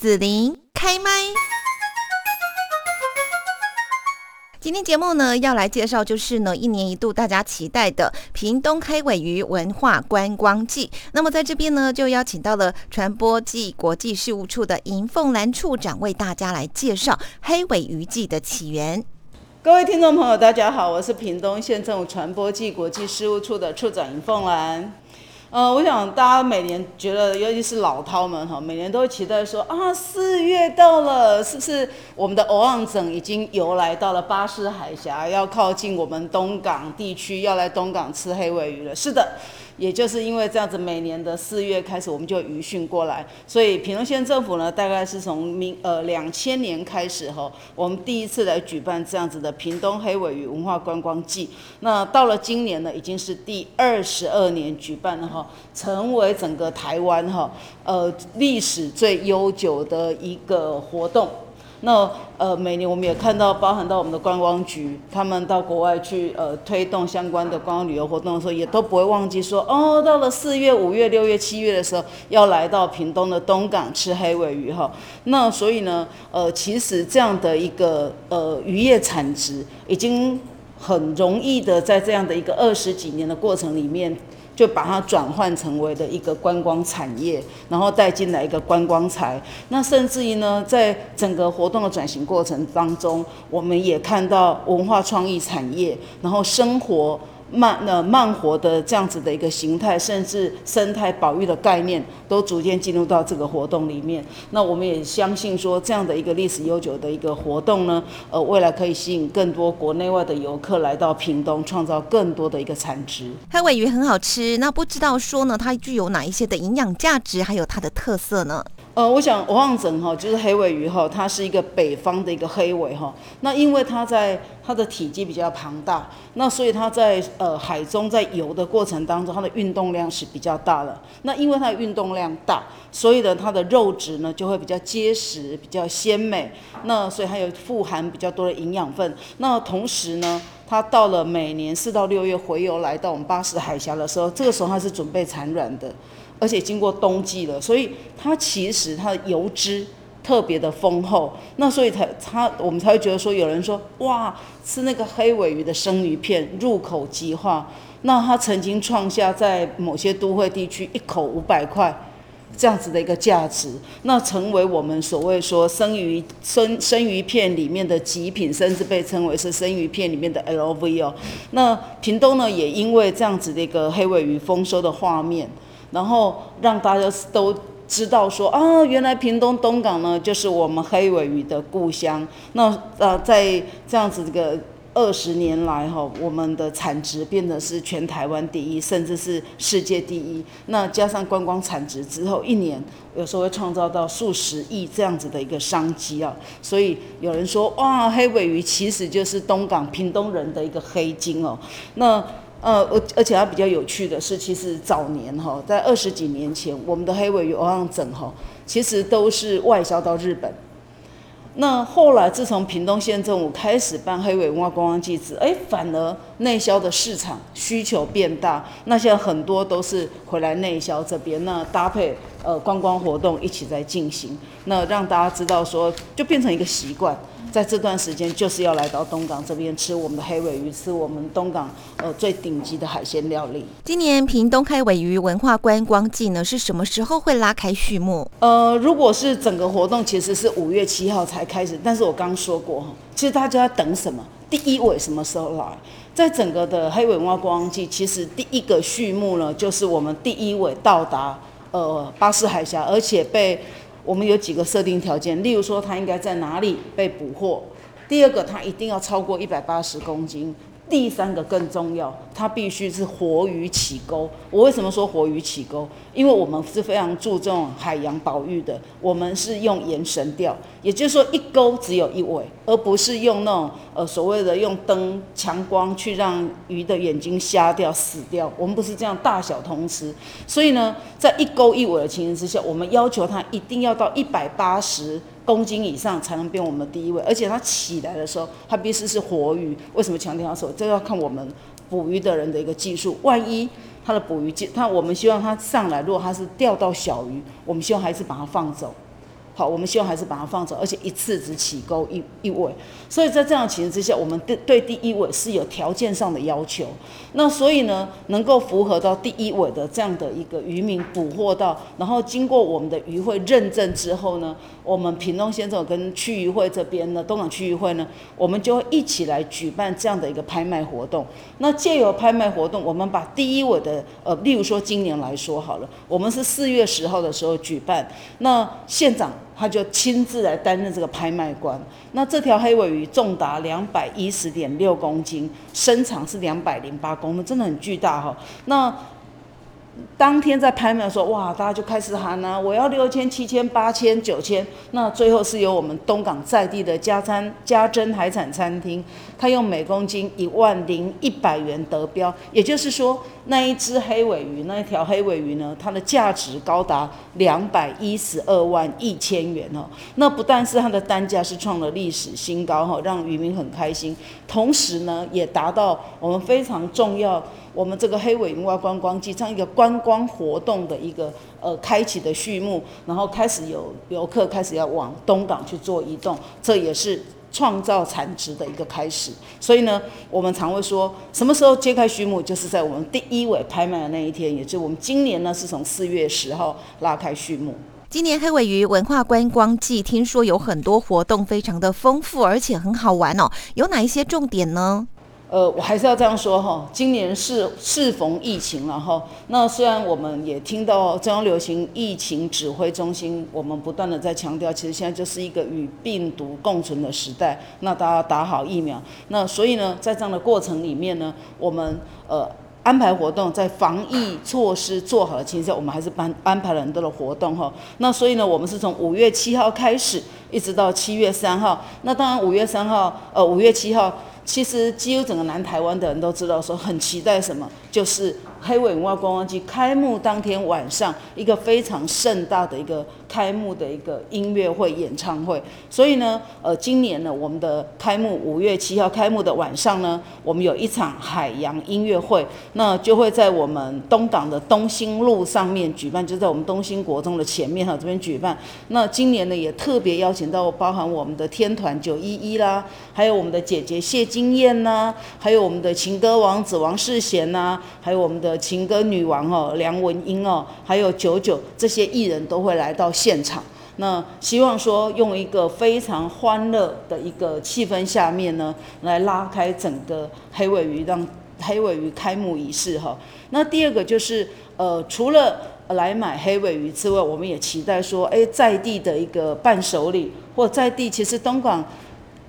紫琳开麦。今天节目呢，要来介绍就是呢，一年一度大家期待的屏东黑尾鱼文化观光季。那么在这边呢，就邀请到了传播暨国际事务处的尹凤兰处长，为大家来介绍黑尾鱼季的起源。各位听众朋友，大家好，我是屏东县政府传播暨国际事务处的处长尹凤兰。呃，我想大家每年觉得，尤其是老饕们哈，每年都会期待说啊，四月到了，是不是我们的欧昂整已经游来到了巴士海峡，要靠近我们东港地区，要来东港吃黑尾鱼了？是的。也就是因为这样子，每年的四月开始，我们就余训过来，所以屏东县政府呢，大概是从明呃两千年开始哈，我们第一次来举办这样子的屏东黑尾鱼文化观光季。那到了今年呢，已经是第二十二年举办了哈，成为整个台湾哈呃历史最悠久的一个活动。那呃，每年我们也看到，包含到我们的观光局，他们到国外去呃推动相关的观光旅游活动的时候，也都不会忘记说，哦，到了四月、五月、六月、七月的时候，要来到屏东的东港吃黑尾鱼哈。那所以呢，呃，其实这样的一个呃渔业产值，已经很容易的在这样的一个二十几年的过程里面。就把它转换成为的一个观光产业，然后带进来一个观光财。那甚至于呢，在整个活动的转型过程当中，我们也看到文化创意产业，然后生活。慢呃慢活的这样子的一个形态，甚至生态保育的概念，都逐渐进入到这个活动里面。那我们也相信说，这样的一个历史悠久的一个活动呢，呃，未来可以吸引更多国内外的游客来到屏东，创造更多的一个产值。黑尾鱼很好吃，那不知道说呢，它具有哪一些的营养价值，还有它的特色呢？呃，我想我望整哈，就是黑尾鱼哈，它是一个北方的一个黑尾哈。那因为它在它的体积比较庞大，那所以它在呃海中在游的过程当中，它的运动量是比较大的。那因为它的运动量大，所以呢它的肉质呢就会比较结实、比较鲜美。那所以它有富含比较多的营养分。那同时呢，它到了每年四到六月回游来到我们巴士海峡的时候，这个时候它是准备产卵的。而且经过冬季了，所以它其实它的油脂特别的丰厚，那所以才它我们才会觉得说，有人说哇，吃那个黑尾鱼的生鱼片入口即化，那它曾经创下在某些都会地区一口五百块这样子的一个价值，那成为我们所谓说生鱼生生鱼片里面的极品，甚至被称为是生鱼片里面的 LV 哦。那屏东呢，也因为这样子的一个黑尾鱼丰收的画面。然后让大家都知道说啊，原来屏东东港呢就是我们黑尾鱼的故乡。那呃，在这样子这个二十年来哈，我们的产值变得是全台湾第一，甚至是世界第一。那加上观光产值之后，一年有时候会创造到数十亿这样子的一个商机啊。所以有人说哇，黑尾鱼其实就是东港屏东人的一个黑金哦。那呃，而而且它比较有趣的是，其实早年哈，在二十几年前，我们的黑尾鱼欧阳整哈，其实都是外销到日本。那后来自从屏东县政府开始办黑尾文化观光季子，哎，反而内销的市场需求变大，那现在很多都是回来内销这边，那搭配呃观光活动一起在进行，那让大家知道说，就变成一个习惯。在这段时间，就是要来到东港这边吃我们的黑尾鱼，吃我们东港呃最顶级的海鲜料理。今年屏东黑尾鱼文化观光季呢，是什么时候会拉开序幕？呃，如果是整个活动，其实是五月七号才开始。但是我刚说过，其实大家等什么？第一尾什么时候来？在整个的黑尾文化观光季，其实第一个序幕呢，就是我们第一尾到达呃巴士海峡，而且被。我们有几个设定条件，例如说它应该在哪里被捕获，第二个它一定要超过一百八十公斤。第三个更重要，它必须是活鱼起钩。我为什么说活鱼起钩？因为我们是非常注重海洋保育的，我们是用延绳钓，也就是说一钩只有一尾，而不是用那种呃所谓的用灯强光去让鱼的眼睛瞎掉死掉。我们不是这样大小通吃，所以呢，在一钩一尾的情形之下，我们要求它一定要到一百八十。公斤以上才能变我们第一位，而且它起来的时候，它必须是活鱼。为什么强调说？这要看我们捕鱼的人的一个技术。万一他的捕鱼技，他我们希望他上来，如果他是钓到小鱼，我们希望还是把它放走。好，我们希望还是把它放走，而且一次只起钩一一尾。所以在这样情形之下，我们对对第一尾是有条件上的要求。那所以呢，能够符合到第一尾的这样的一个渔民捕获到，然后经过我们的渔会认证之后呢，我们屏东县政府跟区渔会这边呢，东港区渔会呢，我们就会一起来举办这样的一个拍卖活动。那借由拍卖活动，我们把第一尾的呃，例如说今年来说好了，我们是四月十号的时候举办，那县长。他就亲自来担任这个拍卖官。那这条黑尾鱼重达两百一十点六公斤，身长是两百零八公分，真的很巨大哈。那当天在拍卖的时候，哇，大家就开始喊啊，我要六千、七千、八千、九千。那最后是由我们东港在地的家餐家珍海产餐厅，他用每公斤一万零一百元得标。也就是说，那一只黑尾鱼，那一条黑尾鱼呢，它的价值高达两百一十二万一千元哦。那不但是它的单价是创了历史新高哈，让渔民很开心，同时呢，也达到我们非常重要。我们这个黑尾云蛙观光季这样一个观光活动的一个呃开启的序幕，然后开始有游客开始要往东港去做移动，这也是创造产值的一个开始。所以呢，我们常会说，什么时候揭开序幕，就是在我们第一尾拍卖的那一天，也就是我们今年呢是从四月十号拉开序幕。今年黑尾鱼文化观光季，听说有很多活动，非常的丰富，而且很好玩哦。有哪一些重点呢？呃，我还是要这样说哈，今年是适逢疫情了哈。那虽然我们也听到中央流行疫情指挥中心，我们不断的在强调，其实现在就是一个与病毒共存的时代。那大家打好疫苗，那所以呢，在这样的过程里面呢，我们呃安排活动，在防疫措施做好的情况下，我们还是安安排了很多的活动哈。那所以呢，我们是从五月七号开始，一直到七月三号。那当然五月三号，呃五月七号。其实几乎整个南台湾的人都知道，说很期待什么，就是黑尾文化观光季开幕当天晚上，一个非常盛大的一个开幕的一个音乐会演唱会。所以呢，呃，今年呢，我们的开幕五月七号开幕的晚上呢，我们有一场海洋音乐会，那就会在我们东港的东兴路上面举办，就在我们东兴国中的前面哈这边举办。那今年呢，也特别邀请到包含我们的天团九一一啦，还有我们的姐姐谢金。燕呐，还有我们的情歌王子王世贤呐，还有我们的情歌女王哦梁文音哦，还有九九这些艺人都会来到现场。那希望说用一个非常欢乐的一个气氛下面呢，来拉开整个黑尾鱼让黑尾鱼开幕仪式哈。那第二个就是呃，除了来买黑尾鱼之外，我们也期待说，哎，在地的一个伴手礼或在地，其实东莞。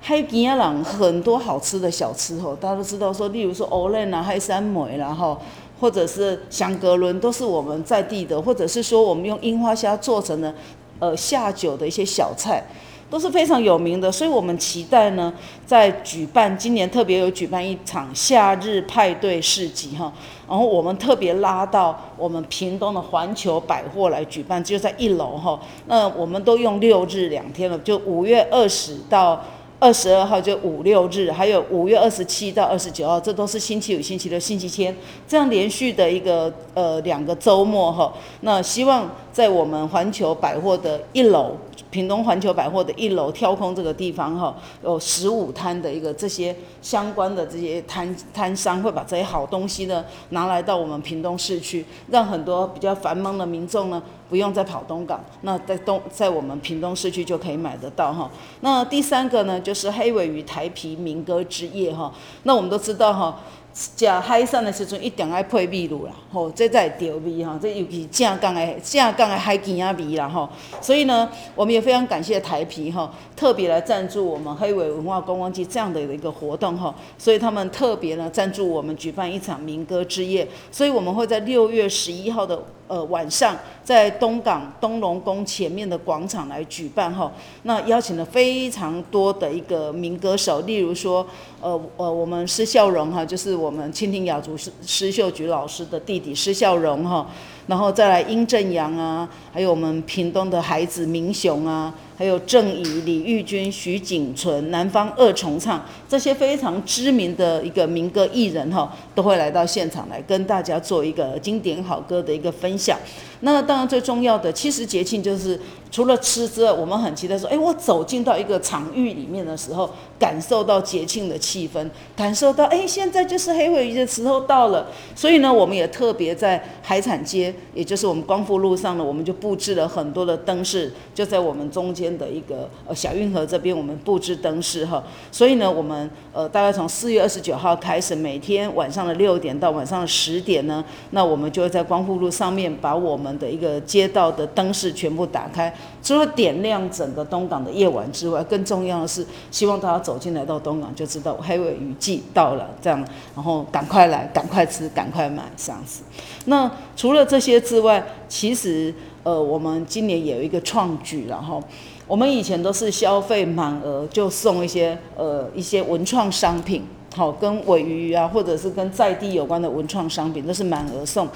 海边啊，人很多好吃的小吃吼，大家都知道说，例如说欧伦啊、黑山梅然后或者是香格伦，都是我们在地的，或者是说我们用樱花虾做成的，呃，下酒的一些小菜，都是非常有名的。所以我们期待呢，在举办今年特别有举办一场夏日派对市集哈，然后我们特别拉到我们屏东的环球百货来举办，就在一楼哈。那我们都用六日两天了，就五月二十到。二十二号就五六日，还有五月二十七到二十九号，这都是星期五、星期六、星期天，这样连续的一个呃两个周末哈。那希望在我们环球百货的一楼。屏东环球百货的一楼挑空这个地方哈，有十五摊的一个这些相关的这些摊摊商会把这些好东西呢拿来到我们屏东市区，让很多比较繁忙的民众呢不用再跑东港，那在东在我们屏东市区就可以买得到哈。那第三个呢就是黑尾鱼台皮民歌之夜哈，那我们都知道哈。食海产的时阵一定爱配秘鲁啦，吼，这才会调味哈，这尤其正港的正港的海鲜啊味啦吼，所以呢，我们也非常感谢台皮哈，特别来赞助我们黑尾文化观光节这样的一个活动哈，所以他们特别呢赞助我们举办一场民歌之夜，所以我们会在六月十一号的。呃，晚上在东港东龙宫前面的广场来举办哈，那邀请了非常多的一个民歌手，例如说，呃呃，我们施孝荣哈，就是我们蜻蜓雅族施施秀菊老师的弟弟施孝荣哈，然后再来殷正阳啊，还有我们屏东的孩子明雄啊。还有郑怡、李玉君、徐景纯、南方二重唱这些非常知名的一个民歌艺人哈，都会来到现场来跟大家做一个经典好歌的一个分享。那当然最重要的，其实节庆就是除了吃之外，我们很期待说，哎，我走进到一个场域里面的时候，感受到节庆的气氛，感受到，哎，现在就是黑尾鱼的时候到了。所以呢，我们也特别在海产街，也就是我们光复路上呢，我们就布置了很多的灯饰，就在我们中间的一个呃小运河这边，我们布置灯饰哈。所以呢，我们呃大概从四月二十九号开始，每天晚上的六点到晚上的十点呢，那我们就会在光复路上面把我们的一个街道的灯饰全部打开。除了点亮整个东港的夜晚之外，更重要的是希望大家走进来到东港就知道黑尾鱼季到了，这样，然后赶快来，赶快吃，赶快买，这样子。那除了这些之外，其实呃，我们今年也有一个创举，然后我们以前都是消费满额就送一些呃一些文创商品，好，跟尾鱼啊，或者是跟在地有关的文创商品，都是满额送。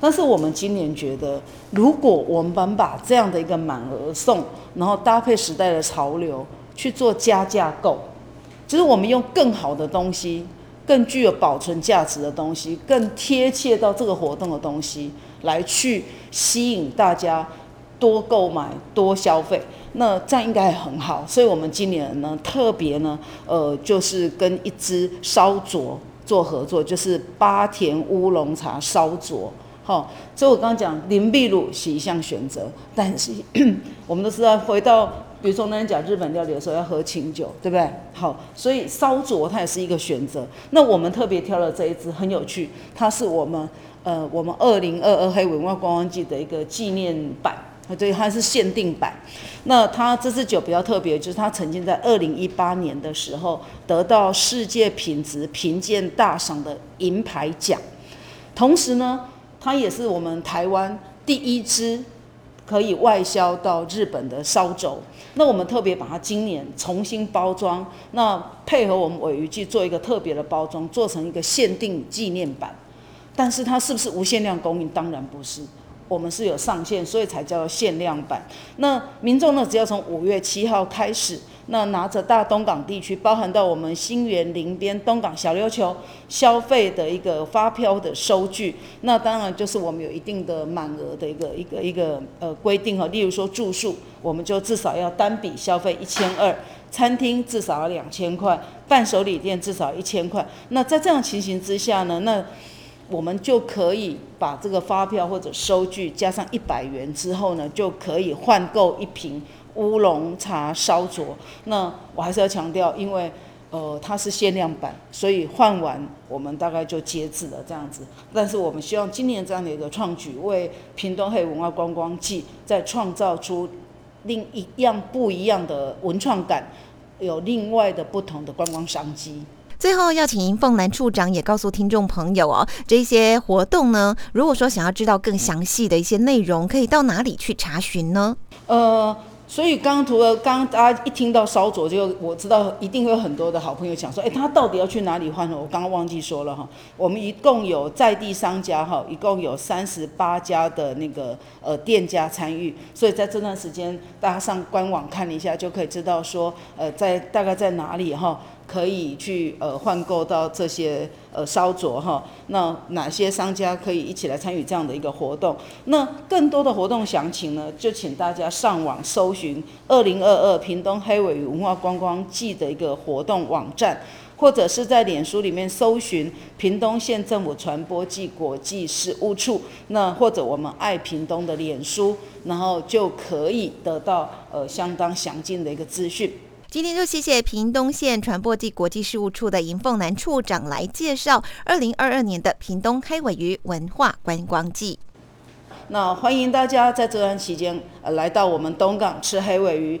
但是我们今年觉得，如果我们把这样的一个满额送，然后搭配时代的潮流去做加价购，就是我们用更好的东西、更具有保存价值的东西、更贴切到这个活动的东西，来去吸引大家多购买、多消费，那这样应该很好。所以我们今年呢，特别呢，呃，就是跟一支烧灼做合作，就是八田乌龙茶烧灼。好，所以我刚刚讲林碧乳是一项选择，但是 我们都知道，回到比如说那天讲日本料理的时候要喝清酒，对不对？好，所以烧灼它也是一个选择。那我们特别挑了这一支，很有趣，它是我们呃我们二零二二黑文化观光季的一个纪念版，对，它是限定版。那它这支酒比较特别，就是它曾经在二零一八年的时候得到世界品质评鉴大赏的银牌奖，同时呢。它也是我们台湾第一支可以外销到日本的烧酒。那我们特别把它今年重新包装，那配合我们尾鱼季做一个特别的包装，做成一个限定纪念版。但是它是不是无限量供应？当然不是。我们是有上限，所以才叫限量版。那民众呢，只要从五月七号开始，那拿着大东港地区，包含到我们新园林边、东港小琉球消费的一个发票的收据，那当然就是我们有一定的满额的一个一个一个呃规定哈。例如说住宿，我们就至少要单笔消费一千二；餐厅至少要两千块；伴手礼店至少一千块。那在这样情形之下呢，那我们就可以把这个发票或者收据加上一百元之后呢，就可以换购一瓶乌龙茶烧灼。那我还是要强调，因为呃它是限量版，所以换完我们大概就截止了这样子。但是我们希望今年这样的一个创举，为屏东黑文化观光季再创造出另一样不一样的文创感，有另外的不同的观光商机。最后要请银凤兰处长也告诉听众朋友哦，这些活动呢，如果说想要知道更详细的一些内容，可以到哪里去查询呢？呃。所以刚刚除了刚大家一听到烧灼，就我知道一定会有很多的好朋友讲说，哎，他到底要去哪里换呢？我刚刚忘记说了哈，我们一共有在地商家哈，一共有三十八家的那个呃店家参与，所以在这段时间大家上官网看一下就可以知道说，呃，在大概在哪里哈。可以去呃换购到这些呃烧灼哈，那哪些商家可以一起来参与这样的一个活动？那更多的活动详情呢，就请大家上网搜寻二零二二屏东黑尾鱼文化观光季的一个活动网站，或者是在脸书里面搜寻屏东县政府传播暨国际事务处，那或者我们爱屏东的脸书，然后就可以得到呃相当详尽的一个资讯。今天就谢谢屏东县传播暨国际事务处的尹凤南处长来介绍二零二二年的屏东黑尾鱼文化观光季。那欢迎大家在这段期间呃来到我们东港吃黑尾鱼。